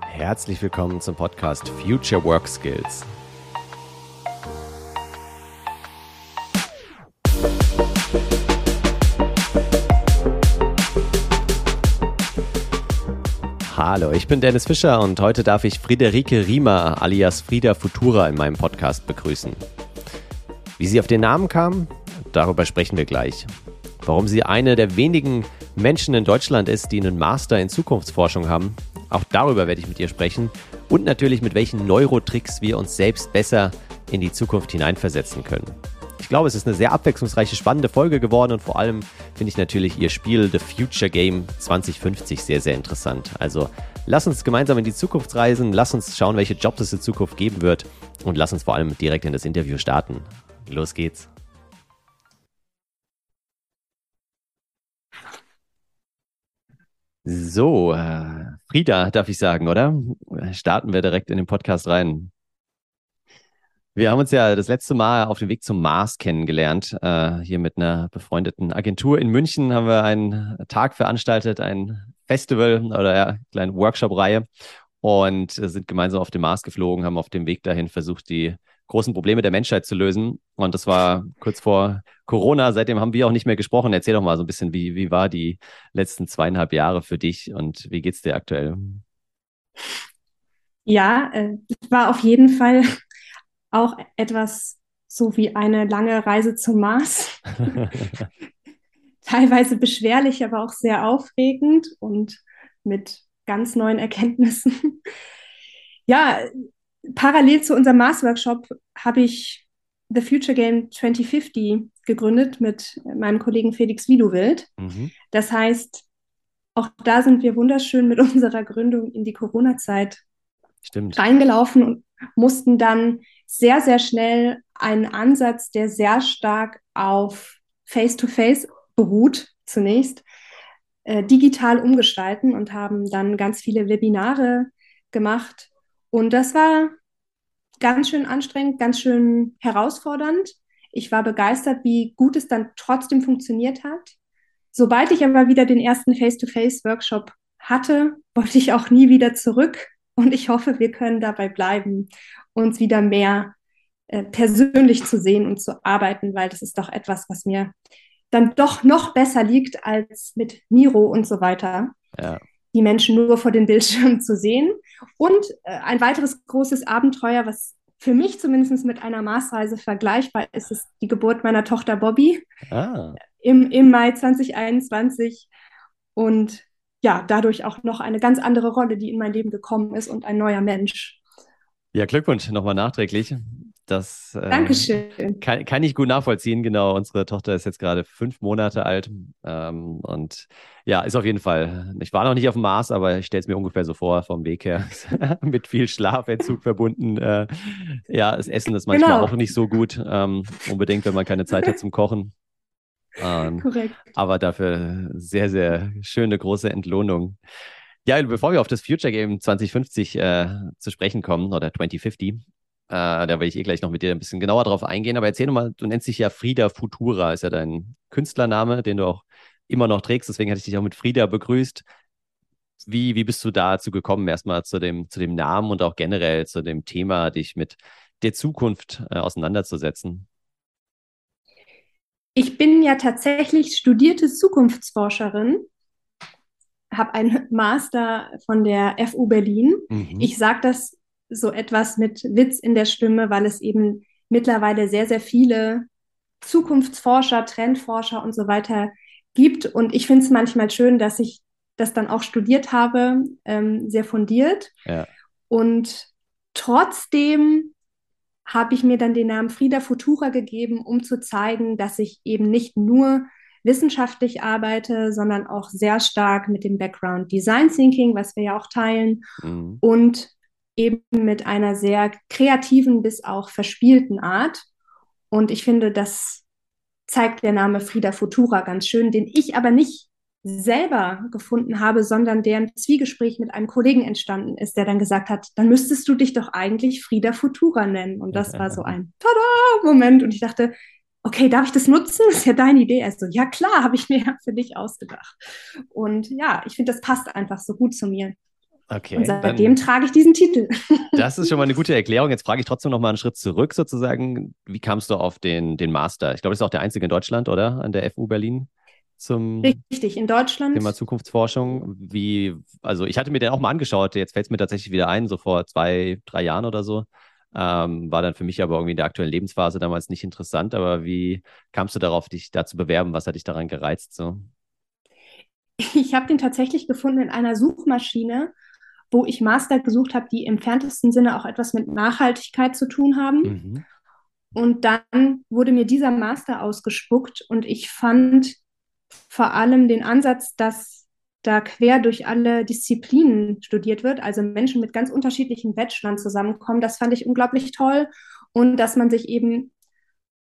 Herzlich willkommen zum Podcast Future Work Skills. Hallo, ich bin Dennis Fischer und heute darf ich Friederike Riemer alias Frieda Futura in meinem Podcast begrüßen. Wie sie auf den Namen kam, darüber sprechen wir gleich. Warum sie eine der wenigen Menschen in Deutschland ist, die einen Master in Zukunftsforschung haben auch darüber werde ich mit ihr sprechen und natürlich mit welchen Neurotricks wir uns selbst besser in die Zukunft hineinversetzen können. Ich glaube, es ist eine sehr abwechslungsreiche, spannende Folge geworden und vor allem finde ich natürlich ihr Spiel The Future Game 2050 sehr, sehr interessant. Also lass uns gemeinsam in die Zukunft reisen, lass uns schauen, welche Jobs es in Zukunft geben wird und lass uns vor allem direkt in das Interview starten. Los geht's. So, äh, Frieda, darf ich sagen, oder? Starten wir direkt in den Podcast rein. Wir haben uns ja das letzte Mal auf dem Weg zum Mars kennengelernt. Äh, hier mit einer befreundeten Agentur in München haben wir einen Tag veranstaltet, ein Festival oder ja, kleine Workshop-Reihe und sind gemeinsam auf dem Mars geflogen, haben auf dem Weg dahin versucht, die großen Probleme der Menschheit zu lösen. Und das war kurz vor Corona. Seitdem haben wir auch nicht mehr gesprochen. Erzähl doch mal so ein bisschen, wie, wie war die letzten zweieinhalb Jahre für dich und wie geht's dir aktuell? Ja, äh, war auf jeden Fall auch etwas so wie eine lange Reise zum Mars. Teilweise beschwerlich, aber auch sehr aufregend und mit ganz neuen Erkenntnissen. Ja, parallel zu unserem Mars-Workshop habe ich The Future Game 2050 gegründet mit meinem Kollegen Felix Widowild. Mhm. Das heißt, auch da sind wir wunderschön mit unserer Gründung in die Corona-Zeit reingelaufen und mussten dann sehr, sehr schnell einen Ansatz, der sehr stark auf Face-to-Face -face beruht, zunächst, äh, digital umgestalten und haben dann ganz viele Webinare gemacht, und das war ganz schön anstrengend, ganz schön herausfordernd. Ich war begeistert, wie gut es dann trotzdem funktioniert hat. Sobald ich aber wieder den ersten Face-to-Face-Workshop hatte, wollte ich auch nie wieder zurück. Und ich hoffe, wir können dabei bleiben, uns wieder mehr äh, persönlich zu sehen und zu arbeiten, weil das ist doch etwas, was mir dann doch noch besser liegt als mit Miro und so weiter. Ja die Menschen nur vor den Bildschirmen zu sehen. Und äh, ein weiteres großes Abenteuer, was für mich zumindest mit einer Maßreise vergleichbar ist, ist die Geburt meiner Tochter Bobby ah. im, im Mai 2021. Und ja, dadurch auch noch eine ganz andere Rolle, die in mein Leben gekommen ist und ein neuer Mensch. Ja, Glückwunsch nochmal nachträglich. Das äh, Dankeschön. Kann, kann ich gut nachvollziehen. Genau, unsere Tochter ist jetzt gerade fünf Monate alt. Ähm, und ja, ist auf jeden Fall. Ich war noch nicht auf dem Mars, aber ich stelle es mir ungefähr so vor, vom Weg her. Mit viel Schlafentzug verbunden. Äh, ja, das Essen ist manchmal genau. auch nicht so gut. Ähm, unbedingt, wenn man keine Zeit hat zum Kochen. Ähm, Korrekt. Aber dafür sehr, sehr schöne große Entlohnung. Ja, bevor wir auf das Future Game 2050 äh, zu sprechen kommen oder 2050, äh, da will ich eh gleich noch mit dir ein bisschen genauer drauf eingehen. Aber erzähl nochmal, du nennst dich ja Frieda Futura, ist ja dein Künstlername, den du auch immer noch trägst. Deswegen hatte ich dich auch mit Frieda begrüßt. Wie, wie bist du dazu gekommen, erstmal zu dem, zu dem Namen und auch generell zu dem Thema, dich mit der Zukunft äh, auseinanderzusetzen? Ich bin ja tatsächlich studierte Zukunftsforscherin, habe einen Master von der FU Berlin. Mhm. Ich sage das so etwas mit Witz in der Stimme, weil es eben mittlerweile sehr, sehr viele Zukunftsforscher, Trendforscher und so weiter gibt. Und ich finde es manchmal schön, dass ich das dann auch studiert habe, ähm, sehr fundiert. Ja. Und trotzdem habe ich mir dann den Namen Frieda Futura gegeben, um zu zeigen, dass ich eben nicht nur wissenschaftlich arbeite, sondern auch sehr stark mit dem Background Design Thinking, was wir ja auch teilen, mhm. und eben mit einer sehr kreativen bis auch verspielten Art. Und ich finde, das zeigt der Name Frieda Futura ganz schön, den ich aber nicht selber gefunden habe, sondern der im Zwiegespräch mit einem Kollegen entstanden ist, der dann gesagt hat, dann müsstest du dich doch eigentlich Frieda Futura nennen. Und das war so ein Tada-Moment. Und ich dachte, okay, darf ich das nutzen? Das ist ja deine Idee. Er so, ja klar, habe ich mir für dich ausgedacht. Und ja, ich finde, das passt einfach so gut zu mir. Okay. Und seitdem trage ich diesen Titel. Das ist schon mal eine gute Erklärung. Jetzt frage ich trotzdem noch mal einen Schritt zurück sozusagen. Wie kamst du auf den, den Master? Ich glaube, das ist auch der einzige in Deutschland, oder? An der FU Berlin zum Richtig, in Deutschland. Thema Zukunftsforschung. Wie, also ich hatte mir den auch mal angeschaut, jetzt fällt es mir tatsächlich wieder ein, so vor zwei, drei Jahren oder so. Ähm, war dann für mich aber irgendwie in der aktuellen Lebensphase damals nicht interessant. Aber wie kamst du darauf, dich da zu bewerben? Was hat dich daran gereizt? So? Ich habe den tatsächlich gefunden in einer Suchmaschine, wo ich Master gesucht habe, die im entferntesten Sinne auch etwas mit Nachhaltigkeit zu tun haben. Mhm. Und dann wurde mir dieser Master ausgespuckt und ich fand vor allem den Ansatz, dass da quer durch alle Disziplinen studiert wird, also Menschen mit ganz unterschiedlichen Bachelorn zusammenkommen. Das fand ich unglaublich toll und dass man sich eben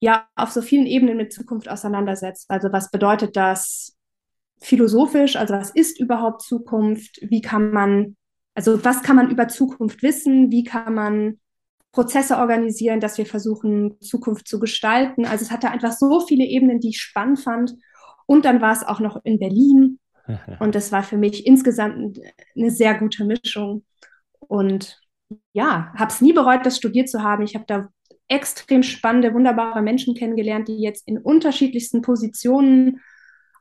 ja auf so vielen Ebenen mit Zukunft auseinandersetzt. Also was bedeutet das philosophisch? Also was ist überhaupt Zukunft? Wie kann man, also was kann man über Zukunft wissen? Wie kann man Prozesse organisieren, dass wir versuchen, Zukunft zu gestalten? Also es hatte einfach so viele Ebenen, die ich spannend fand. Und dann war es auch noch in Berlin. Und das war für mich insgesamt eine sehr gute Mischung. Und ja, habe es nie bereut, das studiert zu haben. Ich habe da extrem spannende, wunderbare Menschen kennengelernt, die jetzt in unterschiedlichsten Positionen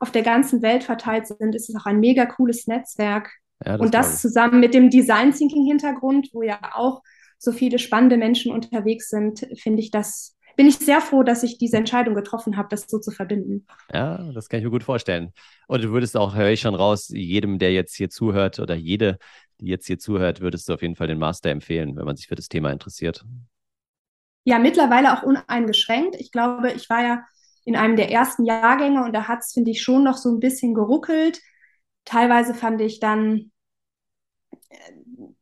auf der ganzen Welt verteilt sind. Es ist auch ein mega cooles Netzwerk. Ja, das und das zusammen mit dem Design Thinking Hintergrund, wo ja auch so viele spannende Menschen unterwegs sind, finde ich das bin ich sehr froh, dass ich diese Entscheidung getroffen habe, das so zu verbinden. Ja, das kann ich mir gut vorstellen. Und du würdest auch, höre ich schon raus, jedem, der jetzt hier zuhört oder jede, die jetzt hier zuhört, würdest du auf jeden Fall den Master empfehlen, wenn man sich für das Thema interessiert. Ja, mittlerweile auch uneingeschränkt. Ich glaube, ich war ja in einem der ersten Jahrgänge und da hat es, finde ich, schon noch so ein bisschen geruckelt. Teilweise fand ich dann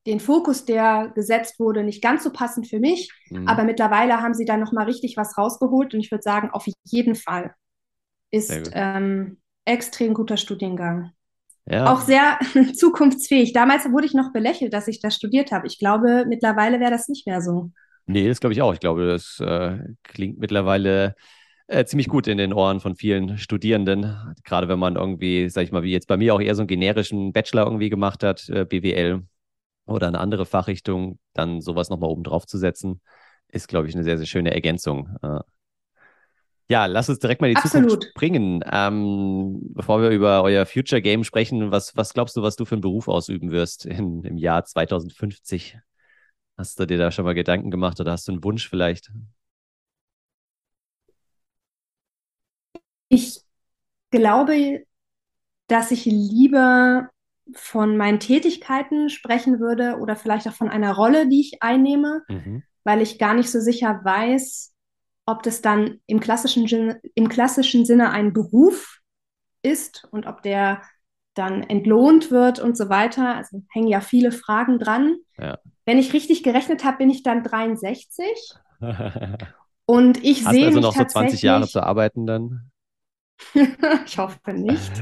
den Fokus, der gesetzt wurde, nicht ganz so passend für mich. Mhm. Aber mittlerweile haben sie da nochmal richtig was rausgeholt. Und ich würde sagen, auf jeden Fall ist ähm, extrem guter Studiengang. Ja. Auch sehr zukunftsfähig. Damals wurde ich noch belächelt, dass ich das studiert habe. Ich glaube, mittlerweile wäre das nicht mehr so. Nee, das glaube ich auch. Ich glaube, das äh, klingt mittlerweile äh, ziemlich gut in den Ohren von vielen Studierenden. Gerade wenn man irgendwie, sag ich mal, wie jetzt bei mir auch eher so einen generischen Bachelor irgendwie gemacht hat, äh, BWL oder eine andere Fachrichtung, dann sowas nochmal oben drauf zu setzen, ist, glaube ich, eine sehr, sehr schöne Ergänzung. Äh, ja, lass uns direkt mal die Absolut. Zukunft bringen. Ähm, bevor wir über euer Future Game sprechen, was, was glaubst du, was du für einen Beruf ausüben wirst in, im Jahr 2050? Hast du dir da schon mal Gedanken gemacht oder hast du einen Wunsch vielleicht? Ich glaube, dass ich lieber von meinen Tätigkeiten sprechen würde oder vielleicht auch von einer Rolle, die ich einnehme, mhm. weil ich gar nicht so sicher weiß, ob das dann im klassischen, im klassischen Sinne ein Beruf ist und ob der dann entlohnt wird und so weiter. Also hängen ja viele Fragen dran. Ja. Wenn ich richtig gerechnet habe, bin ich dann 63. und ich sehe also noch so 20 Jahre zu arbeiten dann? ich hoffe nicht.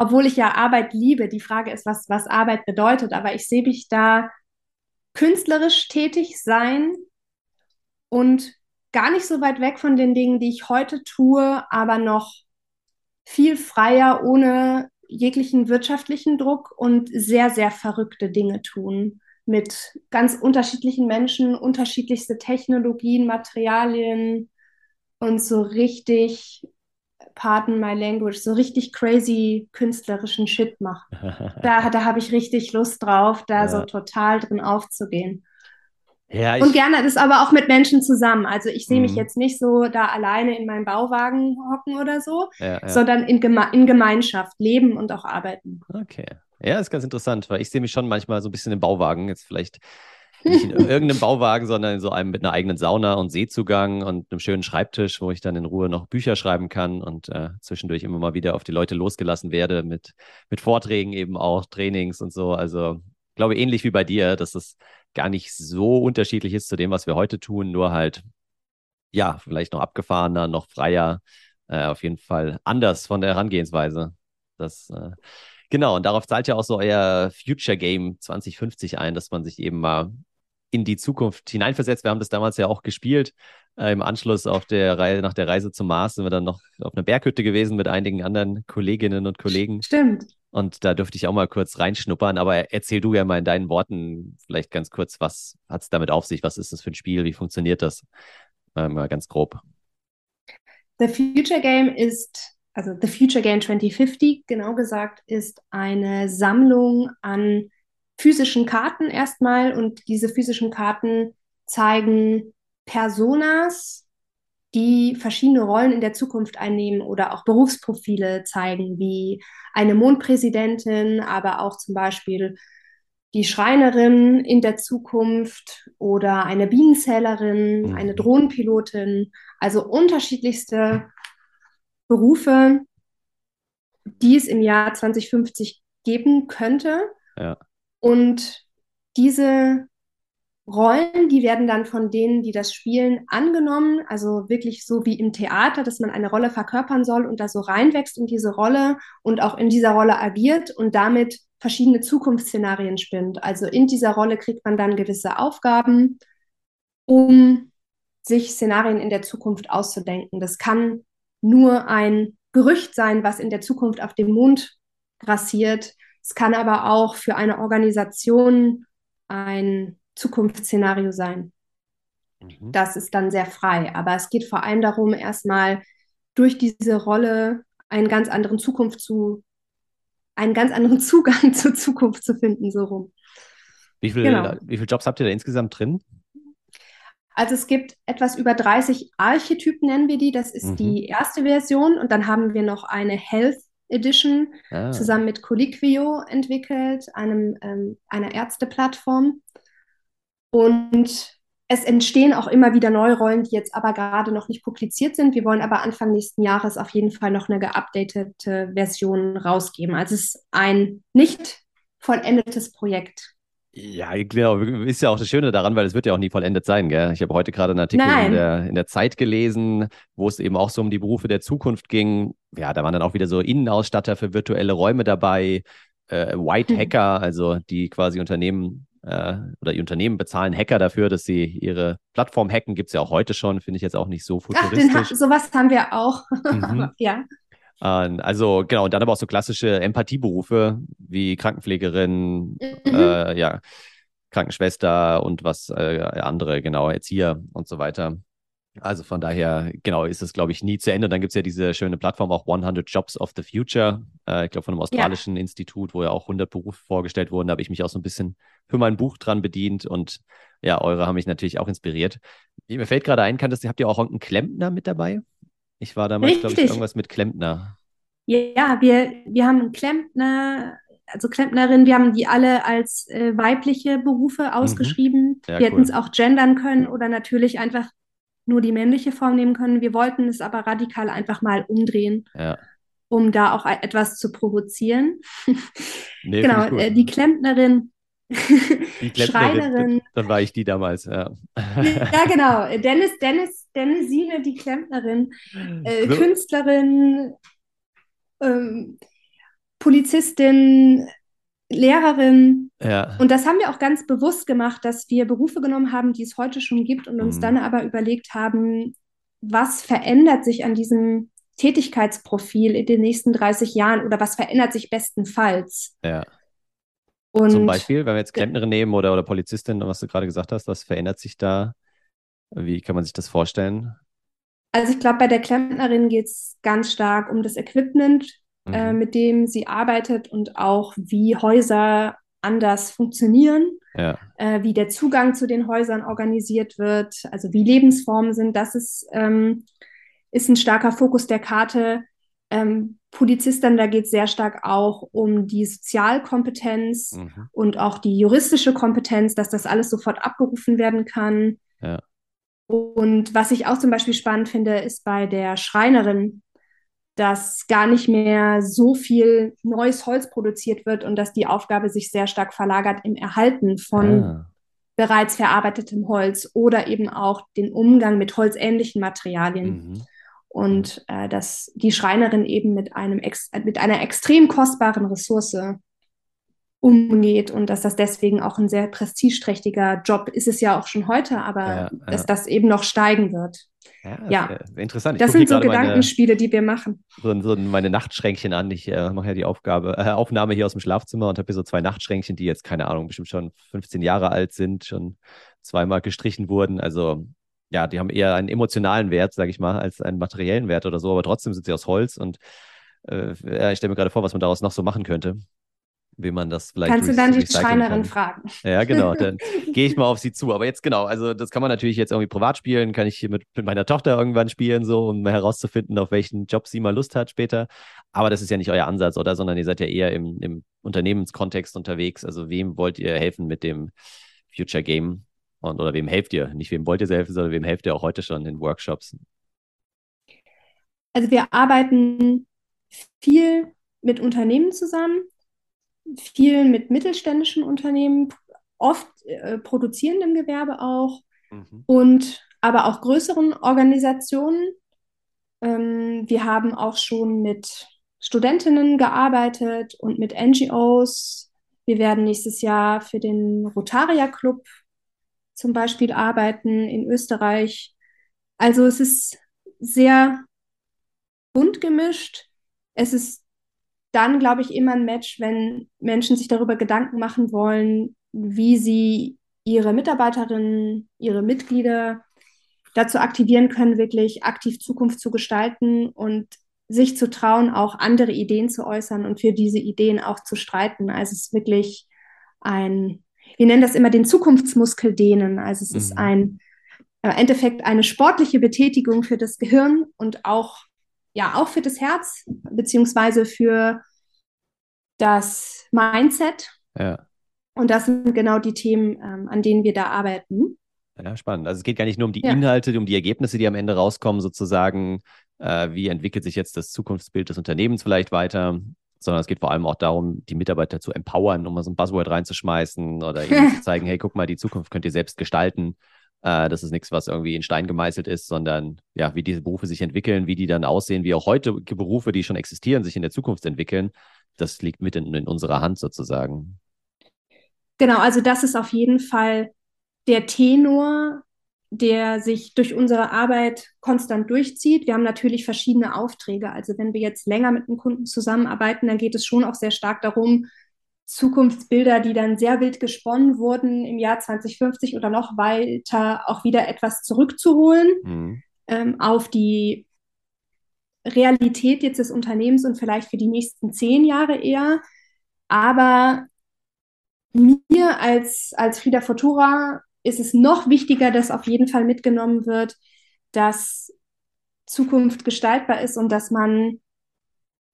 obwohl ich ja Arbeit liebe. Die Frage ist, was, was Arbeit bedeutet. Aber ich sehe mich da künstlerisch tätig sein und gar nicht so weit weg von den Dingen, die ich heute tue, aber noch viel freier, ohne jeglichen wirtschaftlichen Druck und sehr, sehr verrückte Dinge tun. Mit ganz unterschiedlichen Menschen, unterschiedlichste Technologien, Materialien und so richtig pardon my language, so richtig crazy künstlerischen Shit macht. da da habe ich richtig Lust drauf, da ja. so total drin aufzugehen. Ja, und gerne das aber auch mit Menschen zusammen. Also ich sehe mich mhm. jetzt nicht so da alleine in meinem Bauwagen hocken oder so, ja, ja. sondern in, Geme in Gemeinschaft leben und auch arbeiten. Okay. Ja, ist ganz interessant, weil ich sehe mich schon manchmal so ein bisschen im Bauwagen. Jetzt vielleicht nicht in irgendeinem Bauwagen, sondern in so einem mit einer eigenen Sauna und Seezugang und einem schönen Schreibtisch, wo ich dann in Ruhe noch Bücher schreiben kann und äh, zwischendurch immer mal wieder auf die Leute losgelassen werde mit, mit Vorträgen eben auch, Trainings und so. Also ich glaube ähnlich wie bei dir, dass es gar nicht so unterschiedlich ist zu dem, was wir heute tun, nur halt ja, vielleicht noch abgefahrener, noch freier, äh, auf jeden Fall anders von der Herangehensweise. Das äh, Genau, und darauf zahlt ja auch so euer Future Game 2050 ein, dass man sich eben mal in die Zukunft hineinversetzt. Wir haben das damals ja auch gespielt. Äh, Im Anschluss auf der Reise, nach der Reise zum Mars sind wir dann noch auf einer Berghütte gewesen mit einigen anderen Kolleginnen und Kollegen. Stimmt. Und da dürfte ich auch mal kurz reinschnuppern. Aber erzähl du ja mal in deinen Worten vielleicht ganz kurz, was hat es damit auf sich? Was ist das für ein Spiel? Wie funktioniert das? Äh, mal ganz grob. The Future Game ist, also The Future Game 2050, genau gesagt, ist eine Sammlung an physischen Karten erstmal. Und diese physischen Karten zeigen Personas, die verschiedene Rollen in der Zukunft einnehmen oder auch Berufsprofile zeigen, wie eine Mondpräsidentin, aber auch zum Beispiel die Schreinerin in der Zukunft oder eine Bienenzählerin, mhm. eine Drohnenpilotin, also unterschiedlichste Berufe, die es im Jahr 2050 geben könnte. Ja. Und diese Rollen, die werden dann von denen, die das spielen, angenommen. Also wirklich so wie im Theater, dass man eine Rolle verkörpern soll und da so reinwächst in diese Rolle und auch in dieser Rolle agiert und damit verschiedene Zukunftsszenarien spinnt. Also in dieser Rolle kriegt man dann gewisse Aufgaben, um sich Szenarien in der Zukunft auszudenken. Das kann nur ein Gerücht sein, was in der Zukunft auf dem Mond grassiert. Es kann aber auch für eine Organisation ein Zukunftsszenario sein. Mhm. Das ist dann sehr frei. Aber es geht vor allem darum, erstmal durch diese Rolle einen ganz anderen Zukunft zu, einen ganz anderen Zugang zur Zukunft zu finden, so rum. Wie, viel, genau. wie viele Jobs habt ihr da insgesamt drin? Also es gibt etwas über 30 Archetypen, nennen wir die. Das ist mhm. die erste Version. Und dann haben wir noch eine Health Edition ah. zusammen mit Colliquio entwickelt, einem, ähm, einer Ärzteplattform. Und es entstehen auch immer wieder neue Rollen, die jetzt aber gerade noch nicht publiziert sind. Wir wollen aber Anfang nächsten Jahres auf jeden Fall noch eine geupdatete Version rausgeben. Also es ist ein nicht vollendetes Projekt. Ja, genau. Ist ja auch das Schöne daran, weil es wird ja auch nie vollendet sein. Gell? Ich habe heute gerade einen Artikel in der, in der Zeit gelesen, wo es eben auch so um die Berufe der Zukunft ging. Ja, da waren dann auch wieder so Innenausstatter für virtuelle Räume dabei, äh, White hm. Hacker, also die quasi Unternehmen äh, oder die Unternehmen bezahlen Hacker dafür, dass sie ihre Plattform hacken. Gibt es ja auch heute schon, finde ich jetzt auch nicht so futuristisch. Ach, den, sowas haben wir auch. Mhm. ja. Also genau, und dann aber auch so klassische Empathieberufe wie Krankenpflegerin, mhm. äh, ja, Krankenschwester und was äh, andere, genau, Erzieher und so weiter. Also von daher, genau, ist es, glaube ich, nie zu Ende. Und dann gibt es ja diese schöne Plattform auch 100 Jobs of the Future, äh, ich glaube von einem australischen ja. Institut, wo ja auch 100 Berufe vorgestellt wurden. Da habe ich mich auch so ein bisschen für mein Buch dran bedient und ja, eure haben mich natürlich auch inspiriert. Mir fällt gerade ein, kann das, habt ihr auch irgendeinen Klempner mit dabei? Ich war damals, glaube ich, irgendwas mit Klempner. Ja, wir, wir haben Klempner, also Klempnerin, wir haben die alle als äh, weibliche Berufe mhm. ausgeschrieben. Mhm. Ja, wir cool. hätten es auch gendern können oder natürlich einfach nur die männliche Form nehmen können. Wir wollten es aber radikal einfach mal umdrehen, ja. um da auch etwas zu provozieren. Nee, genau, äh, die Klempnerin. Die Schreinerin. Dann war ich die damals, ja. ja, genau. Dennis, Dennis, Dennisine, die Klempnerin, äh, so. Künstlerin, ähm, Polizistin, Lehrerin. Ja. Und das haben wir auch ganz bewusst gemacht, dass wir Berufe genommen haben, die es heute schon gibt und uns mhm. dann aber überlegt haben, was verändert sich an diesem Tätigkeitsprofil in den nächsten 30 Jahren oder was verändert sich bestenfalls? Ja. Und Zum Beispiel, wenn wir jetzt Klempnerin nehmen oder, oder Polizistin, was du gerade gesagt hast, was verändert sich da? Wie kann man sich das vorstellen? Also ich glaube, bei der Klempnerin geht es ganz stark um das Equipment, äh, mhm. äh, mit dem sie arbeitet und auch wie Häuser anders funktionieren, ja. äh, wie der Zugang zu den Häusern organisiert wird, also wie Lebensformen sind. Das ist, ähm, ist ein starker Fokus der Karte. Ähm, Polizisten, da geht es sehr stark auch um die Sozialkompetenz mhm. und auch die juristische Kompetenz, dass das alles sofort abgerufen werden kann. Ja. Und was ich auch zum Beispiel spannend finde, ist bei der Schreinerin, dass gar nicht mehr so viel neues Holz produziert wird und dass die Aufgabe sich sehr stark verlagert im Erhalten von ah. bereits verarbeitetem Holz oder eben auch den Umgang mit holzähnlichen Materialien. Mhm. Und äh, dass die Schreinerin eben mit, einem mit einer extrem kostbaren Ressource umgeht und dass das deswegen auch ein sehr prestigeträchtiger Job ist es ja auch schon heute, aber ja, ja. dass das eben noch steigen wird. Ja, ja. interessant. Ich das sind so Gedankenspiele, meine, die wir machen. So, so meine Nachtschränkchen an. Ich äh, mache ja die Aufgabe, äh, Aufnahme hier aus dem Schlafzimmer und habe hier so zwei Nachtschränkchen, die jetzt, keine Ahnung, bestimmt schon 15 Jahre alt sind, schon zweimal gestrichen wurden. Also ja, die haben eher einen emotionalen Wert, sage ich mal, als einen materiellen Wert oder so, aber trotzdem sind sie aus Holz und äh, ich stelle mir gerade vor, was man daraus noch so machen könnte wie man das vielleicht. Kannst du dann die Schreinerin fragen? Ja, genau. Dann gehe ich mal auf sie zu. Aber jetzt genau, also das kann man natürlich jetzt irgendwie privat spielen, kann ich hier mit, mit meiner Tochter irgendwann spielen, so, um herauszufinden, auf welchen Job sie mal Lust hat später. Aber das ist ja nicht euer Ansatz, oder? Sondern ihr seid ja eher im, im Unternehmenskontext unterwegs. Also wem wollt ihr helfen mit dem Future Game? Und, oder wem helft ihr? Nicht wem wollt ihr helfen, sondern wem helft ihr auch heute schon in Workshops? Also wir arbeiten viel mit Unternehmen zusammen viel mit mittelständischen Unternehmen, oft äh, produzierendem Gewerbe auch mhm. und aber auch größeren Organisationen. Ähm, wir haben auch schon mit Studentinnen gearbeitet und mit NGOs. Wir werden nächstes Jahr für den Rotaria Club zum Beispiel arbeiten in Österreich. Also es ist sehr bunt gemischt. Es ist dann, glaube ich, immer ein Match, wenn Menschen sich darüber Gedanken machen wollen, wie sie ihre Mitarbeiterinnen, ihre Mitglieder dazu aktivieren können, wirklich aktiv Zukunft zu gestalten und sich zu trauen, auch andere Ideen zu äußern und für diese Ideen auch zu streiten. Also es ist wirklich ein, wir nennen das immer den Zukunftsmuskel dehnen. Also es mhm. ist ein im äh, Endeffekt eine sportliche Betätigung für das Gehirn und auch ja auch für das Herz, beziehungsweise für das Mindset. Ja. Und das sind genau die Themen, ähm, an denen wir da arbeiten. Ja, spannend. Also es geht gar nicht nur um die ja. Inhalte, um die Ergebnisse, die am Ende rauskommen, sozusagen, äh, wie entwickelt sich jetzt das Zukunftsbild des Unternehmens vielleicht weiter, sondern es geht vor allem auch darum, die Mitarbeiter zu empowern, um mal so ein Buzzword reinzuschmeißen oder ihnen zu zeigen, hey, guck mal, die Zukunft könnt ihr selbst gestalten. Äh, das ist nichts, was irgendwie in Stein gemeißelt ist, sondern ja, wie diese Berufe sich entwickeln, wie die dann aussehen, wie auch heutige Berufe, die schon existieren, sich in der Zukunft entwickeln. Das liegt mit in, in unserer Hand sozusagen. Genau, also das ist auf jeden Fall der Tenor, der sich durch unsere Arbeit konstant durchzieht. Wir haben natürlich verschiedene Aufträge. Also wenn wir jetzt länger mit einem Kunden zusammenarbeiten, dann geht es schon auch sehr stark darum, Zukunftsbilder, die dann sehr wild gesponnen wurden im Jahr 2050 oder noch weiter, auch wieder etwas zurückzuholen mhm. ähm, auf die Realität jetzt des Unternehmens und vielleicht für die nächsten zehn Jahre eher. Aber mir als, als Frieda Futura ist es noch wichtiger, dass auf jeden Fall mitgenommen wird, dass Zukunft gestaltbar ist und dass man,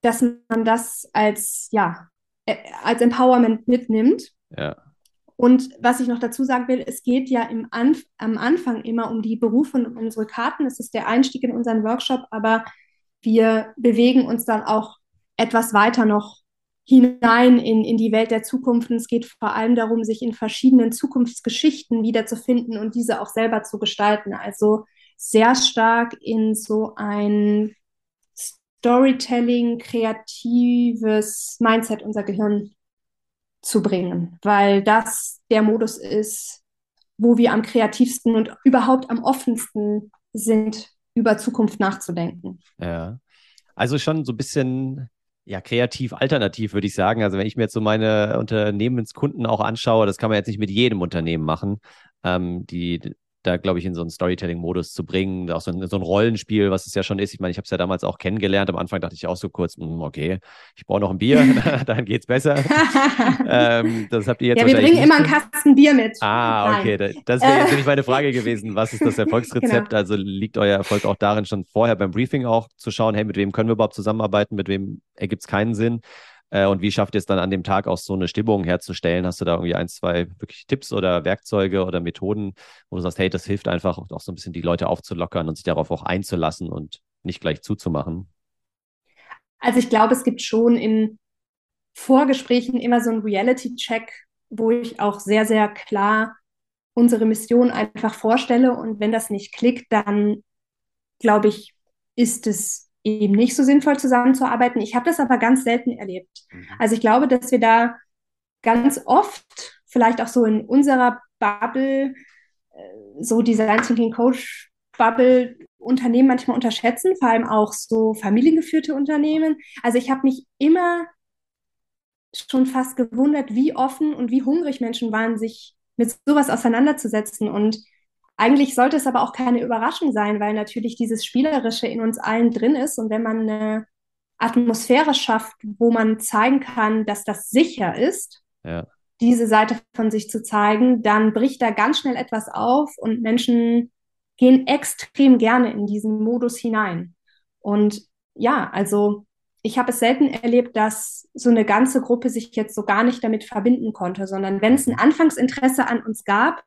dass man das als, ja, als Empowerment mitnimmt. Ja. Und was ich noch dazu sagen will, es geht ja im Anf am Anfang immer um die Berufe und um unsere Karten. Es ist der Einstieg in unseren Workshop, aber wir bewegen uns dann auch etwas weiter noch hinein in, in die Welt der Zukunft. Und es geht vor allem darum, sich in verschiedenen Zukunftsgeschichten wiederzufinden und diese auch selber zu gestalten. Also sehr stark in so ein Storytelling, kreatives Mindset unser Gehirn zu bringen, weil das der Modus ist, wo wir am kreativsten und überhaupt am offensten sind, über Zukunft nachzudenken. Ja. Also schon so ein bisschen ja, kreativ alternativ, würde ich sagen. Also wenn ich mir jetzt so meine Unternehmenskunden auch anschaue, das kann man jetzt nicht mit jedem Unternehmen machen. Ähm, die da, glaube ich, in so einen Storytelling-Modus zu bringen, auch so ein, so ein, Rollenspiel, was es ja schon ist. Ich meine, ich habe es ja damals auch kennengelernt. Am Anfang dachte ich auch so kurz, hm, okay, ich brauche noch ein Bier, dann geht es besser. ähm, das habt ihr jetzt Ja, wir bringen immer einen Kasten Bier mit. Ah, okay. Nein. Das wäre jetzt nämlich meine Frage gewesen. Was ist das Erfolgsrezept? Genau. Also liegt euer Erfolg auch darin, schon vorher beim Briefing auch zu schauen, hey, mit wem können wir überhaupt zusammenarbeiten, mit wem ergibt es keinen Sinn? Äh, und wie schafft ihr es dann an dem Tag auch so eine Stimmung herzustellen? Hast du da irgendwie ein, zwei wirklich Tipps oder Werkzeuge oder Methoden, wo du sagst, hey, das hilft einfach auch so ein bisschen die Leute aufzulockern und sich darauf auch einzulassen und nicht gleich zuzumachen? Also ich glaube, es gibt schon in Vorgesprächen immer so einen Reality-Check, wo ich auch sehr, sehr klar unsere Mission einfach vorstelle. Und wenn das nicht klickt, dann glaube ich, ist es eben nicht so sinnvoll zusammenzuarbeiten. Ich habe das aber ganz selten erlebt. Mhm. Also ich glaube, dass wir da ganz oft, vielleicht auch so in unserer Bubble, äh, so Design Thinking Coach Bubble, Unternehmen manchmal unterschätzen, vor allem auch so familiengeführte Unternehmen. Also ich habe mich immer schon fast gewundert, wie offen und wie hungrig Menschen waren, sich mit sowas auseinanderzusetzen. Und eigentlich sollte es aber auch keine Überraschung sein, weil natürlich dieses Spielerische in uns allen drin ist. Und wenn man eine Atmosphäre schafft, wo man zeigen kann, dass das sicher ist, ja. diese Seite von sich zu zeigen, dann bricht da ganz schnell etwas auf und Menschen gehen extrem gerne in diesen Modus hinein. Und ja, also ich habe es selten erlebt, dass so eine ganze Gruppe sich jetzt so gar nicht damit verbinden konnte, sondern wenn es ein Anfangsinteresse an uns gab,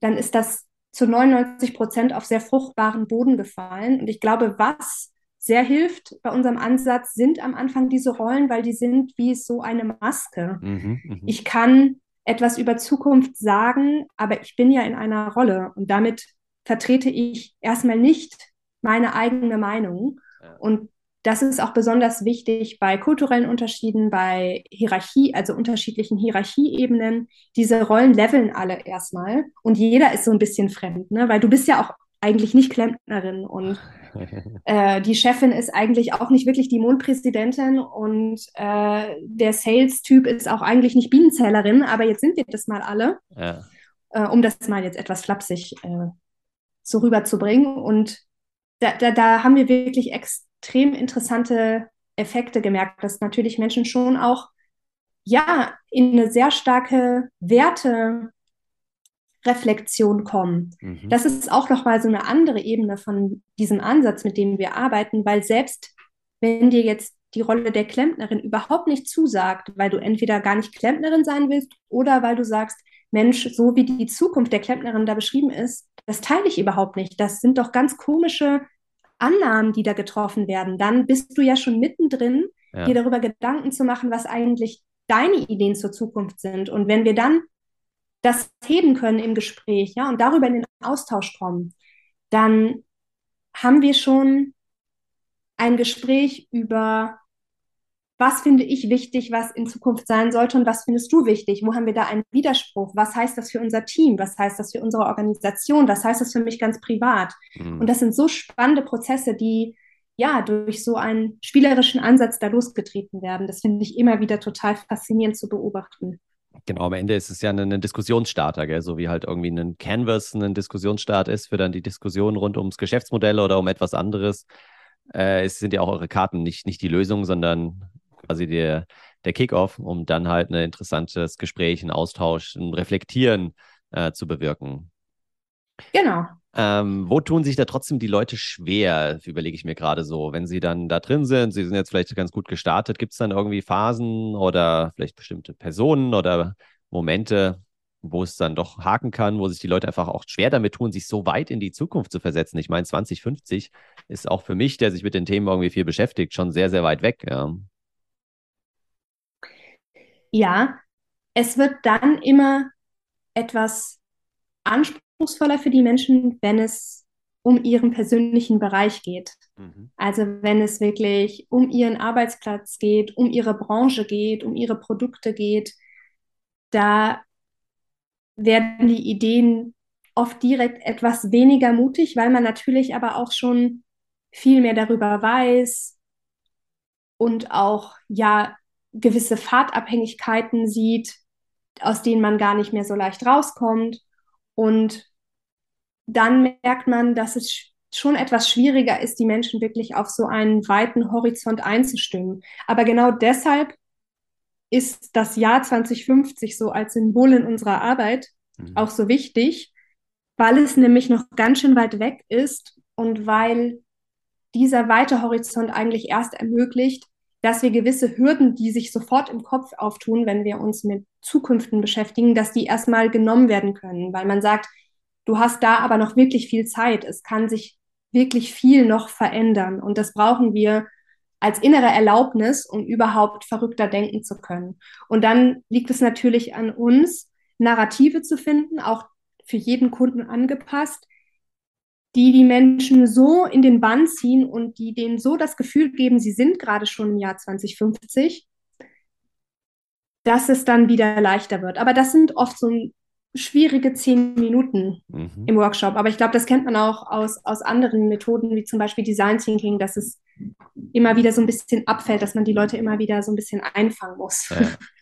dann ist das zu 99 Prozent auf sehr fruchtbaren Boden gefallen. Und ich glaube, was sehr hilft bei unserem Ansatz, sind am Anfang diese Rollen, weil die sind wie so eine Maske. Mhm, mh. Ich kann etwas über Zukunft sagen, aber ich bin ja in einer Rolle und damit vertrete ich erstmal nicht meine eigene Meinung. Ja. Und das ist auch besonders wichtig bei kulturellen Unterschieden, bei Hierarchie, also unterschiedlichen Hierarchieebenen. Diese Rollen leveln alle erstmal und jeder ist so ein bisschen fremd, ne? weil du bist ja auch eigentlich nicht Klempnerin und äh, die Chefin ist eigentlich auch nicht wirklich die Mondpräsidentin und äh, der Sales-Typ ist auch eigentlich nicht Bienenzählerin, aber jetzt sind wir das mal alle, ja. äh, um das mal jetzt etwas flapsig äh, so rüberzubringen. Und da, da, da haben wir wirklich extra extrem interessante Effekte gemerkt, dass natürlich Menschen schon auch ja in eine sehr starke Wertereflexion kommen. Mhm. Das ist auch noch mal so eine andere Ebene von diesem Ansatz, mit dem wir arbeiten, weil selbst wenn dir jetzt die Rolle der Klempnerin überhaupt nicht zusagt, weil du entweder gar nicht Klempnerin sein willst oder weil du sagst, Mensch, so wie die Zukunft der Klempnerin da beschrieben ist, das teile ich überhaupt nicht. Das sind doch ganz komische Annahmen, die da getroffen werden, dann bist du ja schon mittendrin, ja. dir darüber Gedanken zu machen, was eigentlich deine Ideen zur Zukunft sind. Und wenn wir dann das heben können im Gespräch, ja, und darüber in den Austausch kommen, dann haben wir schon ein Gespräch über was finde ich wichtig, was in Zukunft sein sollte und was findest du wichtig? Wo haben wir da einen Widerspruch? Was heißt das für unser Team? Was heißt das für unsere Organisation? Was heißt das für mich ganz privat? Mhm. Und das sind so spannende Prozesse, die ja durch so einen spielerischen Ansatz da losgetreten werden. Das finde ich immer wieder total faszinierend zu beobachten. Genau, am Ende ist es ja ein, Diskussionsstarter, gell? so wie halt irgendwie ein Canvas ein Diskussionsstart ist für dann die Diskussion rund ums Geschäftsmodell oder um etwas anderes. Äh, es sind ja auch eure Karten nicht, nicht die Lösung, sondern quasi der, der Kickoff, um dann halt ein interessantes Gespräch, ein Austausch, ein Reflektieren äh, zu bewirken. Genau. Ähm, wo tun sich da trotzdem die Leute schwer, überlege ich mir gerade so, wenn sie dann da drin sind, sie sind jetzt vielleicht ganz gut gestartet, gibt es dann irgendwie Phasen oder vielleicht bestimmte Personen oder Momente, wo es dann doch haken kann, wo sich die Leute einfach auch schwer damit tun, sich so weit in die Zukunft zu versetzen. Ich meine, 2050 ist auch für mich, der sich mit den Themen irgendwie viel beschäftigt, schon sehr, sehr weit weg. Ja. Ja, es wird dann immer etwas anspruchsvoller für die Menschen, wenn es um ihren persönlichen Bereich geht. Mhm. Also wenn es wirklich um ihren Arbeitsplatz geht, um ihre Branche geht, um ihre Produkte geht, da werden die Ideen oft direkt etwas weniger mutig, weil man natürlich aber auch schon viel mehr darüber weiß und auch ja gewisse Fahrtabhängigkeiten sieht, aus denen man gar nicht mehr so leicht rauskommt. Und dann merkt man, dass es schon etwas schwieriger ist, die Menschen wirklich auf so einen weiten Horizont einzustimmen. Aber genau deshalb ist das Jahr 2050 so als Symbol in unserer Arbeit mhm. auch so wichtig, weil es nämlich noch ganz schön weit weg ist und weil dieser weite Horizont eigentlich erst ermöglicht, dass wir gewisse Hürden, die sich sofort im Kopf auftun, wenn wir uns mit Zukünften beschäftigen, dass die erstmal genommen werden können, weil man sagt, du hast da aber noch wirklich viel Zeit. Es kann sich wirklich viel noch verändern und das brauchen wir als innere Erlaubnis, um überhaupt verrückter denken zu können. Und dann liegt es natürlich an uns, Narrative zu finden, auch für jeden Kunden angepasst, die die Menschen so in den Bann ziehen und die denen so das Gefühl geben, sie sind gerade schon im Jahr 2050, dass es dann wieder leichter wird. Aber das sind oft so schwierige zehn Minuten mhm. im Workshop. Aber ich glaube, das kennt man auch aus, aus anderen Methoden, wie zum Beispiel Design Thinking, dass es immer wieder so ein bisschen abfällt, dass man die Leute immer wieder so ein bisschen einfangen muss. Ja.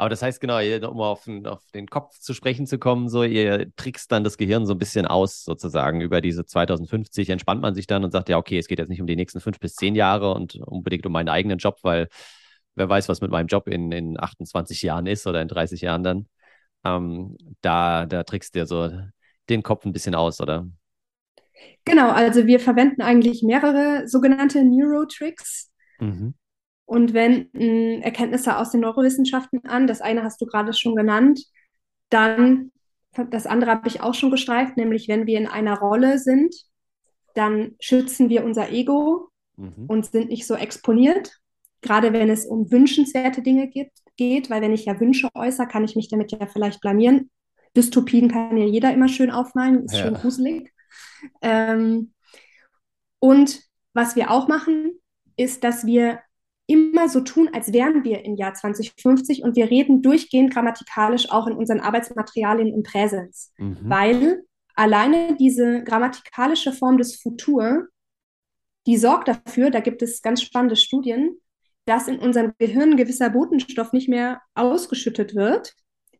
Aber das heißt genau, um auf den, auf den Kopf zu sprechen zu kommen, so ihr trickst dann das Gehirn so ein bisschen aus, sozusagen. Über diese 2050 entspannt man sich dann und sagt, ja, okay, es geht jetzt nicht um die nächsten fünf bis zehn Jahre und unbedingt um meinen eigenen Job, weil wer weiß, was mit meinem Job in, in 28 Jahren ist oder in 30 Jahren dann. Ähm, da, da trickst dir so den Kopf ein bisschen aus, oder? Genau, also wir verwenden eigentlich mehrere sogenannte Neurotricks. Mhm und wenden Erkenntnisse aus den Neurowissenschaften an. Das eine hast du gerade schon genannt. Dann, das andere habe ich auch schon gestreift, nämlich wenn wir in einer Rolle sind, dann schützen wir unser Ego mhm. und sind nicht so exponiert. Gerade wenn es um wünschenswerte Dinge geht, geht, weil wenn ich ja Wünsche äußere, kann ich mich damit ja vielleicht blamieren. Dystopien kann ja jeder immer schön aufmalen, ist ja. schön gruselig. Ähm, und was wir auch machen, ist, dass wir immer so tun, als wären wir im Jahr 2050 und wir reden durchgehend grammatikalisch auch in unseren Arbeitsmaterialien im Präsens, mhm. weil alleine diese grammatikalische Form des Futur, die sorgt dafür, da gibt es ganz spannende Studien, dass in unserem Gehirn gewisser Botenstoff nicht mehr ausgeschüttet wird,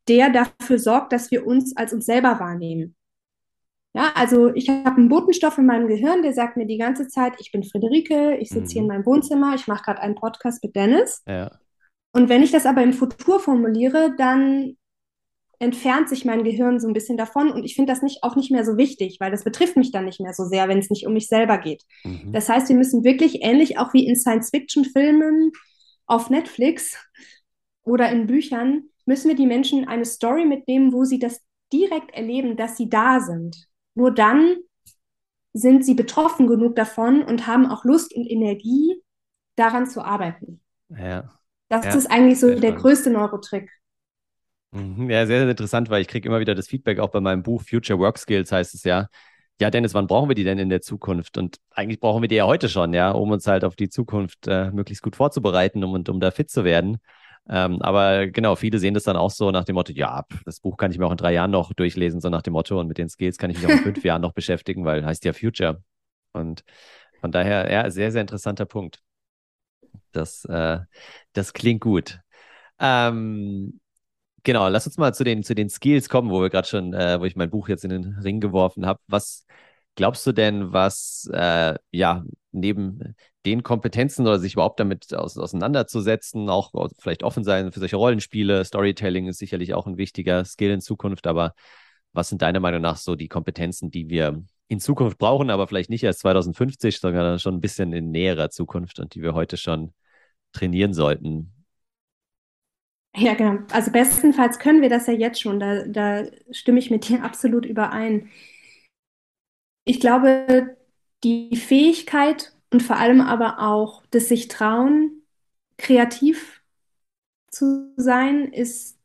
der dafür sorgt, dass wir uns als uns selber wahrnehmen. Ja, also ich habe einen Botenstoff in meinem Gehirn, der sagt mir die ganze Zeit, ich bin Friederike, ich sitze mhm. hier in mhm. meinem Wohnzimmer, ich mache gerade einen Podcast mit Dennis. Ja. Und wenn ich das aber im Futur formuliere, dann entfernt sich mein Gehirn so ein bisschen davon und ich finde das nicht, auch nicht mehr so wichtig, weil das betrifft mich dann nicht mehr so sehr, wenn es nicht um mich selber geht. Mhm. Das heißt, wir müssen wirklich ähnlich auch wie in Science-Fiction-Filmen auf Netflix oder in Büchern, müssen wir die Menschen eine Story mitnehmen, wo sie das direkt erleben, dass sie da sind. Nur dann sind sie betroffen genug davon und haben auch Lust und Energie, daran zu arbeiten. Ja. Das ja, ist eigentlich so der spannend. größte Neurotrick. Mhm. Ja, sehr, sehr interessant, weil ich kriege immer wieder das Feedback auch bei meinem Buch Future Work Skills heißt es ja. Ja, Dennis, wann brauchen wir die denn in der Zukunft? Und eigentlich brauchen wir die ja heute schon, ja, um uns halt auf die Zukunft äh, möglichst gut vorzubereiten um, und um da fit zu werden. Ähm, aber genau, viele sehen das dann auch so nach dem Motto, ja, das Buch kann ich mir auch in drei Jahren noch durchlesen, so nach dem Motto, und mit den Skills kann ich mich auch in fünf Jahren noch beschäftigen, weil heißt ja Future. Und von daher, ja, sehr, sehr interessanter Punkt. Das, äh, das klingt gut. Ähm, genau, lass uns mal zu den, zu den Skills kommen, wo wir gerade schon, äh, wo ich mein Buch jetzt in den Ring geworfen habe. Was glaubst du denn, was äh, ja neben den Kompetenzen oder sich überhaupt damit aus, auseinanderzusetzen, auch vielleicht offen sein für solche Rollenspiele. Storytelling ist sicherlich auch ein wichtiger Skill in Zukunft, aber was sind deiner Meinung nach so die Kompetenzen, die wir in Zukunft brauchen, aber vielleicht nicht erst 2050, sondern schon ein bisschen in näherer Zukunft und die wir heute schon trainieren sollten? Ja, genau. Also bestenfalls können wir das ja jetzt schon. Da, da stimme ich mit dir absolut überein. Ich glaube, die Fähigkeit und vor allem aber auch das sich trauen, kreativ zu sein, ist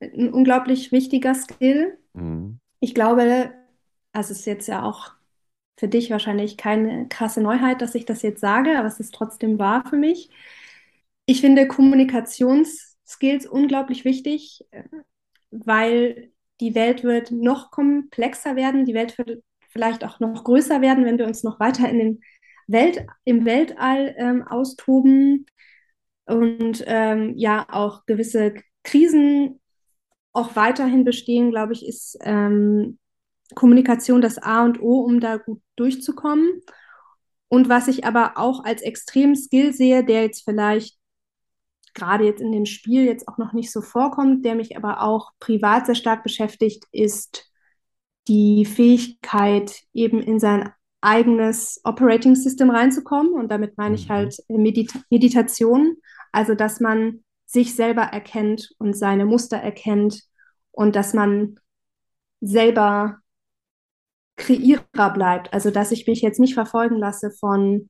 ein unglaublich wichtiger Skill. Mhm. Ich glaube, also es ist jetzt ja auch für dich wahrscheinlich keine krasse Neuheit, dass ich das jetzt sage, aber es ist trotzdem wahr für mich. Ich finde Kommunikationsskills unglaublich wichtig, weil die Welt wird noch komplexer werden, die Welt wird vielleicht auch noch größer werden, wenn wir uns noch weiter in den Welt, im Weltall ähm, austoben und ähm, ja auch gewisse Krisen auch weiterhin bestehen, glaube ich, ist ähm, Kommunikation das A und O, um da gut durchzukommen. Und was ich aber auch als extrem Skill sehe, der jetzt vielleicht gerade jetzt in dem Spiel jetzt auch noch nicht so vorkommt, der mich aber auch privat sehr stark beschäftigt, ist die Fähigkeit, eben in sein eigenes Operating System reinzukommen. Und damit meine ich mhm. halt Medita Meditation, also dass man sich selber erkennt und seine Muster erkennt und dass man selber Kreierer bleibt. Also dass ich mich jetzt nicht verfolgen lasse von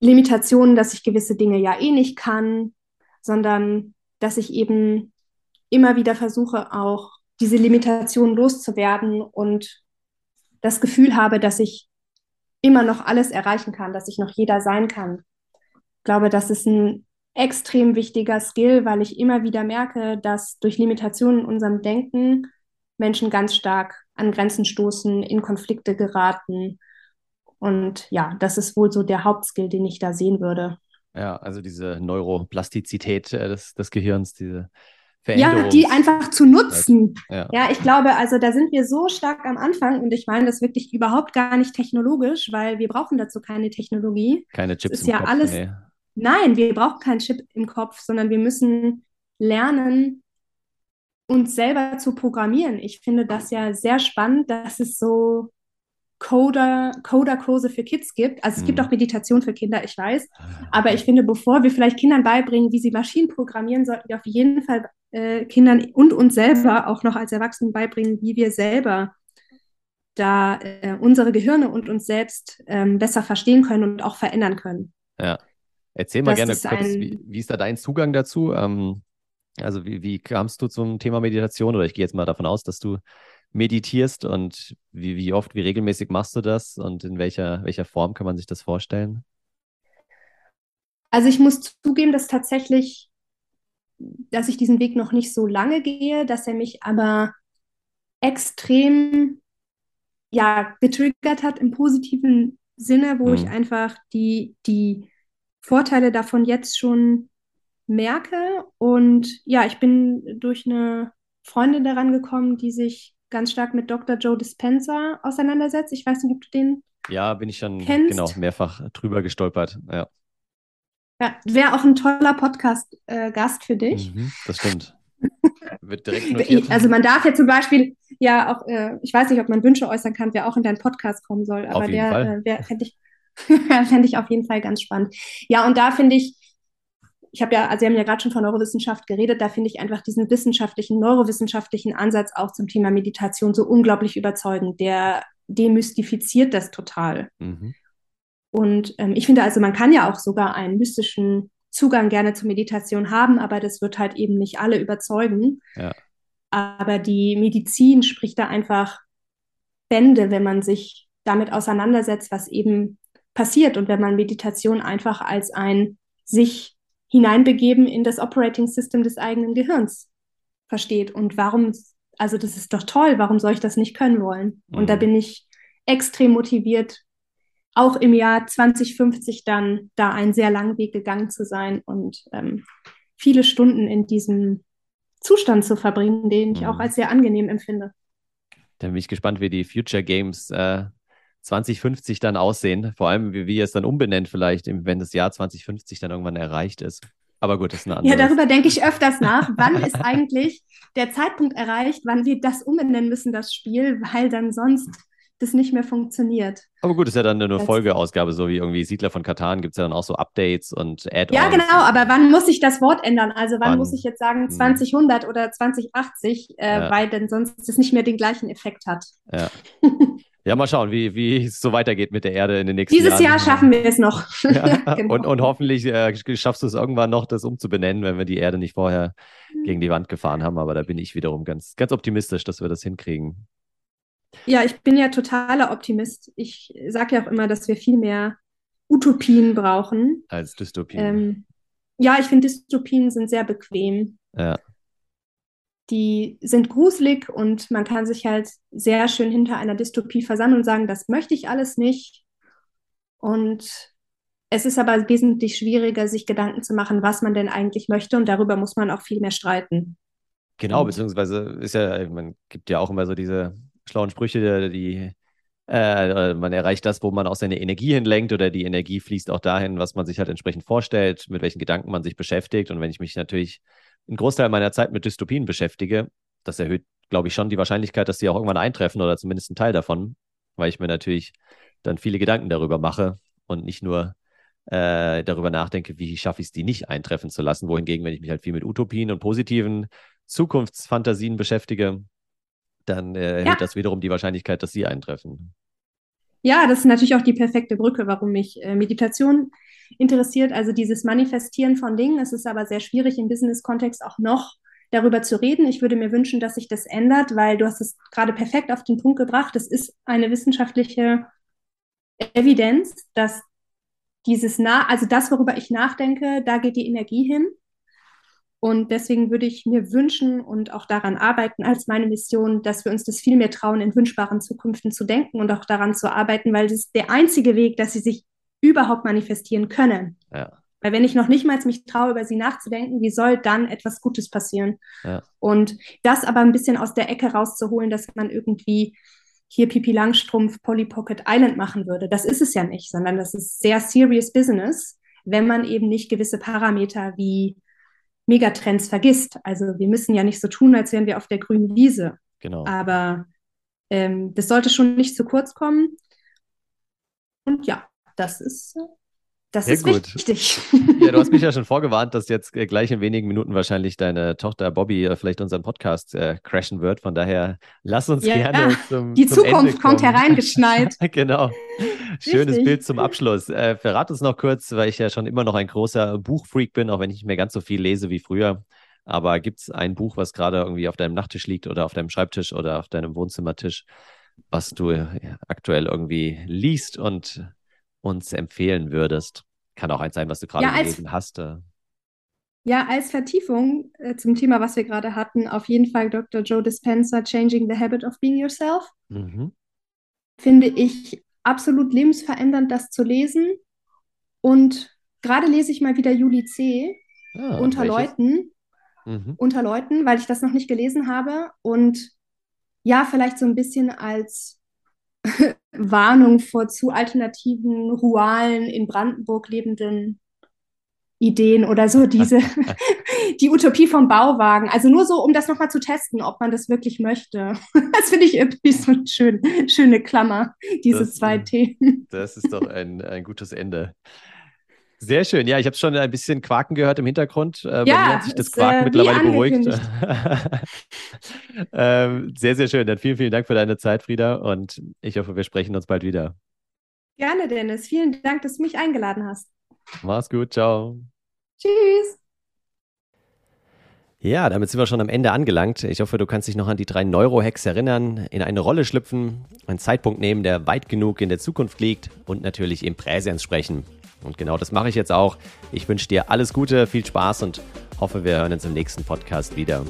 Limitationen, dass ich gewisse Dinge ja eh nicht kann, sondern dass ich eben immer wieder versuche, auch diese Limitationen loszuwerden und das Gefühl habe, dass ich immer noch alles erreichen kann, dass ich noch jeder sein kann. Ich glaube, das ist ein extrem wichtiger Skill, weil ich immer wieder merke, dass durch Limitationen in unserem Denken Menschen ganz stark an Grenzen stoßen, in Konflikte geraten. Und ja, das ist wohl so der Hauptskill, den ich da sehen würde. Ja, also diese Neuroplastizität äh, des, des Gehirns, diese ja, die einfach zu nutzen. Ja. ja. ich glaube, also da sind wir so stark am Anfang und ich meine das wirklich überhaupt gar nicht technologisch, weil wir brauchen dazu keine Technologie. Keine Chips das ist im ja Kopf, alles. Nee. Nein, wir brauchen keinen Chip im Kopf, sondern wir müssen lernen, uns selber zu programmieren. Ich finde das ja sehr spannend, dass es so Coder, Coder-Kurse für Kids gibt. Also es mhm. gibt auch Meditation für Kinder, ich weiß. Ah, Aber ich finde, bevor wir vielleicht Kindern beibringen, wie sie Maschinen programmieren, sollten wir auf jeden Fall äh, Kindern und uns selber auch noch als Erwachsenen beibringen, wie wir selber da äh, unsere Gehirne und uns selbst ähm, besser verstehen können und auch verändern können. Ja. Erzähl mal das gerne kurz, ein... wie, wie, ist da dein Zugang dazu? Ähm, also wie, wie kamst du zum Thema Meditation? Oder ich gehe jetzt mal davon aus, dass du meditierst und wie, wie oft, wie regelmäßig machst du das und in welcher, welcher Form kann man sich das vorstellen? Also ich muss zugeben, dass tatsächlich, dass ich diesen Weg noch nicht so lange gehe, dass er mich aber extrem ja, getriggert hat im positiven Sinne, wo mhm. ich einfach die, die Vorteile davon jetzt schon merke. Und ja, ich bin durch eine Freundin daran gekommen, die sich ganz stark mit Dr. Joe Dispenza auseinandersetzt. Ich weiß nicht, ob du den. Ja, bin ich schon kennst. genau mehrfach drüber gestolpert. Ja. ja Wäre auch ein toller Podcast-Gast äh, für dich. Mhm, das stimmt. Wird direkt notiert. Also man darf ja zum Beispiel ja auch, äh, ich weiß nicht, ob man Wünsche äußern kann, wer auch in deinen Podcast kommen soll, aber der äh, fände ich, fänd ich auf jeden Fall ganz spannend. Ja, und da finde ich, ich habe ja, also Sie haben ja gerade schon von Neurowissenschaft geredet, da finde ich einfach diesen wissenschaftlichen, neurowissenschaftlichen Ansatz auch zum Thema Meditation so unglaublich überzeugend. Der demystifiziert das total. Mhm. Und ähm, ich finde also, man kann ja auch sogar einen mystischen Zugang gerne zur Meditation haben, aber das wird halt eben nicht alle überzeugen. Ja. Aber die Medizin spricht da einfach Bände, wenn man sich damit auseinandersetzt, was eben passiert und wenn man Meditation einfach als ein sich hineinbegeben in das Operating System des eigenen Gehirns versteht. Und warum, also das ist doch toll, warum soll ich das nicht können wollen? Und da mhm. bin ich extrem motiviert, auch im Jahr 2050 dann da einen sehr langen Weg gegangen zu sein und ähm, viele Stunden in diesem Zustand zu verbringen, den ich auch mhm. als sehr angenehm empfinde. Dann bin ich gespannt, wie die Future Games äh, 2050 dann aussehen. Vor allem, wie wir es dann umbenennt, vielleicht, wenn das Jahr 2050 dann irgendwann erreicht ist. Aber gut, das ist eine andere. Ja, darüber denke ich öfters nach. wann ist eigentlich der Zeitpunkt erreicht, wann wir das umbenennen müssen, das Spiel, weil dann sonst das nicht mehr funktioniert. Aber gut, ist ja dann eine das Folgeausgabe, so wie irgendwie Siedler von Katan gibt es ja dann auch so Updates und Add-ons. Ja, genau, aber wann muss ich das Wort ändern? Also wann, wann? muss ich jetzt sagen 2000 hm. oder 2080, äh, ja. weil denn sonst es nicht mehr den gleichen Effekt hat. Ja. Ja, mal schauen, wie, wie es so weitergeht mit der Erde in den nächsten Dieses Jahren. Dieses Jahr schaffen wir es noch. Ja, genau. und, und hoffentlich äh, schaffst du es irgendwann noch, das umzubenennen, wenn wir die Erde nicht vorher gegen die Wand gefahren haben. Aber da bin ich wiederum ganz, ganz optimistisch, dass wir das hinkriegen. Ja, ich bin ja totaler Optimist. Ich sage ja auch immer, dass wir viel mehr Utopien brauchen. Als Dystopien. Ähm, ja, ich finde, Dystopien sind sehr bequem. Ja die sind gruselig und man kann sich halt sehr schön hinter einer Dystopie versammeln und sagen, das möchte ich alles nicht. Und es ist aber wesentlich schwieriger, sich Gedanken zu machen, was man denn eigentlich möchte. Und darüber muss man auch viel mehr streiten. Genau, beziehungsweise ist ja, man gibt ja auch immer so diese schlauen Sprüche, die äh, man erreicht das, wo man auch seine Energie hinlenkt oder die Energie fließt auch dahin, was man sich halt entsprechend vorstellt, mit welchen Gedanken man sich beschäftigt. Und wenn ich mich natürlich einen Großteil meiner Zeit mit Dystopien beschäftige, das erhöht, glaube ich, schon die Wahrscheinlichkeit, dass die auch irgendwann eintreffen oder zumindest ein Teil davon, weil ich mir natürlich dann viele Gedanken darüber mache und nicht nur äh, darüber nachdenke, wie schaffe ich es, die nicht eintreffen zu lassen. Wohingegen, wenn ich mich halt viel mit Utopien und positiven Zukunftsfantasien beschäftige, dann äh, erhöht ja. das wiederum die Wahrscheinlichkeit, dass sie eintreffen. Ja, das ist natürlich auch die perfekte Brücke, warum mich äh, Meditation interessiert. Also dieses Manifestieren von Dingen. Es ist aber sehr schwierig im Business-Kontext auch noch darüber zu reden. Ich würde mir wünschen, dass sich das ändert, weil du hast es gerade perfekt auf den Punkt gebracht. Es ist eine wissenschaftliche Evidenz, dass dieses nah, also das, worüber ich nachdenke, da geht die Energie hin. Und deswegen würde ich mir wünschen und auch daran arbeiten als meine Mission, dass wir uns das viel mehr trauen, in wünschbaren Zukünften zu denken und auch daran zu arbeiten, weil das ist der einzige Weg, dass sie sich überhaupt manifestieren können. Ja. Weil wenn ich noch nicht mal mich traue, über sie nachzudenken, wie soll dann etwas Gutes passieren? Ja. Und das aber ein bisschen aus der Ecke rauszuholen, dass man irgendwie hier Pipi Langstrumpf Polly Pocket Island machen würde. Das ist es ja nicht, sondern das ist sehr serious business, wenn man eben nicht gewisse Parameter wie Megatrends vergisst. Also wir müssen ja nicht so tun, als wären wir auf der grünen Wiese. Genau. Aber ähm, das sollte schon nicht zu kurz kommen. Und ja, das ist äh, das Sehr ist gut. wichtig. Ja, du hast mich ja schon vorgewarnt, dass jetzt äh, gleich in wenigen Minuten wahrscheinlich deine Tochter Bobby äh, vielleicht unseren Podcast äh, crashen wird. Von daher lass uns ja, gerne zum Die zum Zukunft kommt hereingeschneit. genau. Schönes Richtig. Bild zum Abschluss. Äh, verrat uns noch kurz, weil ich ja schon immer noch ein großer Buchfreak bin, auch wenn ich nicht mehr ganz so viel lese wie früher. Aber gibt es ein Buch, was gerade irgendwie auf deinem Nachttisch liegt oder auf deinem Schreibtisch oder auf deinem Wohnzimmertisch, was du aktuell irgendwie liest und uns empfehlen würdest? Kann auch eins sein, was du gerade ja, gelesen hast. Äh. Ja, als Vertiefung äh, zum Thema, was wir gerade hatten, auf jeden Fall Dr. Joe Dispenza, Changing the Habit of Being Yourself. Mhm. Finde ich absolut lebensverändernd, das zu lesen. Und gerade lese ich mal wieder Juli C. Ah, unter welches? Leuten. Mhm. Unter Leuten, weil ich das noch nicht gelesen habe. Und ja, vielleicht so ein bisschen als Warnung vor zu alternativen, rualen, in Brandenburg lebenden Ideen oder so, diese, die Utopie vom Bauwagen. Also nur so, um das nochmal zu testen, ob man das wirklich möchte. Das finde ich irgendwie so eine schön, schöne Klammer, diese das, zwei Themen. Das ist doch ein, ein gutes Ende. Sehr schön. Ja, ich habe schon ein bisschen Quaken gehört im Hintergrund. Äh, ja, bei mir hat sich das Quaken äh, mittlerweile beruhigt. ähm, sehr, sehr schön. Dann vielen, vielen Dank für deine Zeit, Frieda. Und ich hoffe, wir sprechen uns bald wieder. Gerne, Dennis. Vielen Dank, dass du mich eingeladen hast. Mach's gut. Ciao. Tschüss. Ja, damit sind wir schon am Ende angelangt. Ich hoffe, du kannst dich noch an die drei Neurohacks erinnern, in eine Rolle schlüpfen, einen Zeitpunkt nehmen, der weit genug in der Zukunft liegt und natürlich im Präsens sprechen. Und genau das mache ich jetzt auch. Ich wünsche dir alles Gute, viel Spaß und hoffe, wir hören uns im nächsten Podcast wieder.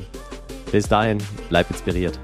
Bis dahin, bleib inspiriert.